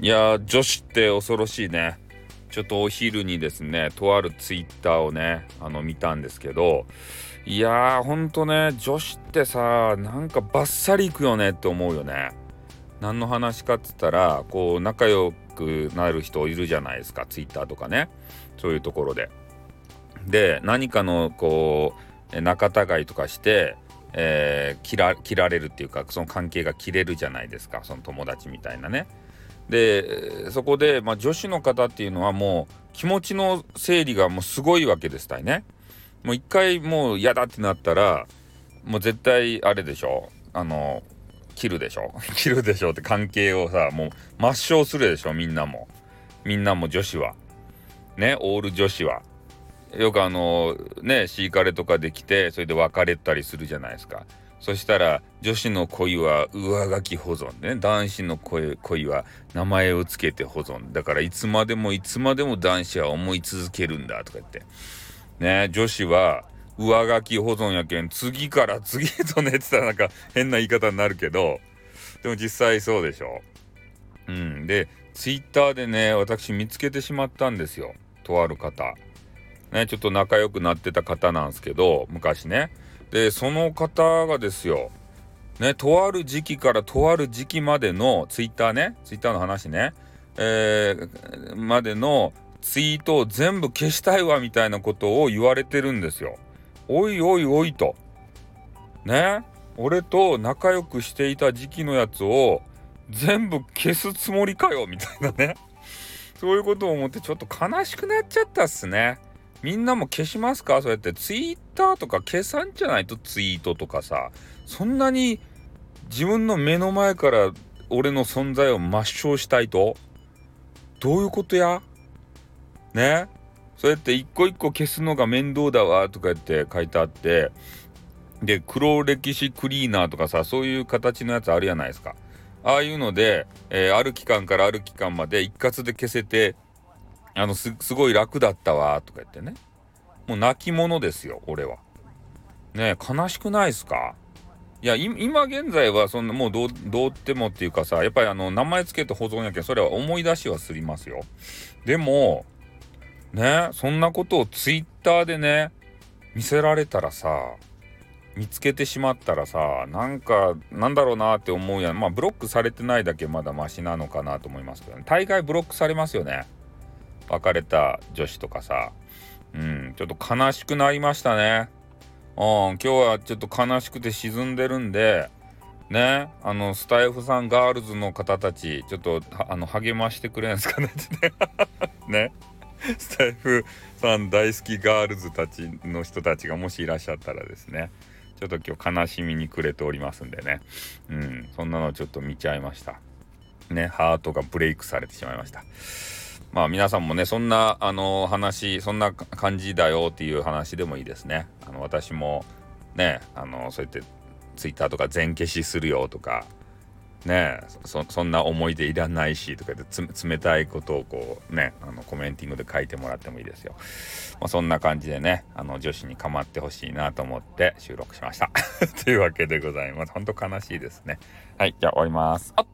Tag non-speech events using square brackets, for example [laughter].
いや女子って恐ろしいね。ちょっとお昼にですねとあるツイッターをねあの見たんですけどいやーほんとね女子ってさなんかバッサリいくよねって思うよね。何の話かっつったらこう仲良くなる人いるじゃないですかツイッターとかね。そういうところで。で何かのこう仲違いとかしてえー、切られるっていうかその関係が切れるじゃないですかその友達みたいなね。でそこで、まあ、女子の方っていうのはもう気持ちの整理がもうすごいわけですたいね。もう一回もう嫌だってなったらもう絶対あれでしょ。あの切るでしょ。[laughs] 切るでしょ。って関係をさもう抹消するでしょみんなも。みんなも女子は。ねオール女子は。よくあのねシーカレとかできてそれで別れたりするじゃないですか。そしたら女子の恋は上書き保存ね。男子の恋恋は名前を付けて保存。だからいつまでもいつまでも男子は思い続けるんだとか言って。ね女子は上書き保存やけん次から [laughs] 次へとねって言ったらなんか変な言い方になるけど。でも実際そうでしょ。うん。でツイッターでね私見つけてしまったんですよ。とある方。ねちょっと仲良くなってた方なんですけど昔ね。でその方がですよねとある時期からとある時期までのツイッターねツイッターの話ねえー、までのツイートを全部消したいわみたいなことを言われてるんですよ。おいおいおいと。ね俺と仲良くしていた時期のやつを全部消すつもりかよみたいなね。そういうことを思ってちょっと悲しくなっちゃったっすね。みんなも消しますか？そうやって。ツイッターとか消さんじゃないとツイートとかさ。そんなに自分の目の前から俺の存在を抹消したいと？どういうことや？ね？そうやって一個一個消すのが面倒だわとか言って書いてあって。で黒歴史クリーナーとかさそういう形のやつあるじゃないですか。ああいうので、えー、ある期間からある期間まで一括で消せてあのすごい楽だったわとか言ってね。もう泣き者ですよ俺は。ね悲しくないですか？いや今現在はそんなもうどうどうってもっていうかさやっぱりあの名前つけて保存やけんそれは思い出しはすりますよ。でもねそんなことをツイッターでね見せられたらさ見つけてしまったらさなんかなんだろうなって思うやん。まあブロックされてないだけまだマシなのかなと思いますけどね。大概ブロックされますよね。別れた女子とかさ、うん、ちょっと悲しくなりましたね。うん、今日はちょっと悲しくて沈んでるんで、ね、あの、スタイフさんガールズの方たち、ちょっと、あの、励ましてくれんすかねって [laughs] ね。スタイフさん大好きガールズたちの人たちがもしいらっしゃったらですね、ちょっと今日悲しみに暮れておりますんでね、うん、そんなのちょっと見ちゃいました。ね、ハートがブレイクされてしまいました。まあ皆さんもねそんなあの話そんな感じだよっていう話でもいいですね。あの私もねあのそうやってツイッターとか全消しするよとかねそそんな思い出いらないしとかで冷たいことをこうねあのコメンティングで書いてもらってもいいですよ。まあ、そんな感じでねあの女子に構ってほしいなと思って収録しました。[laughs] というわけでございます。ほんと悲しいですね。はいじゃあ終わります。あっ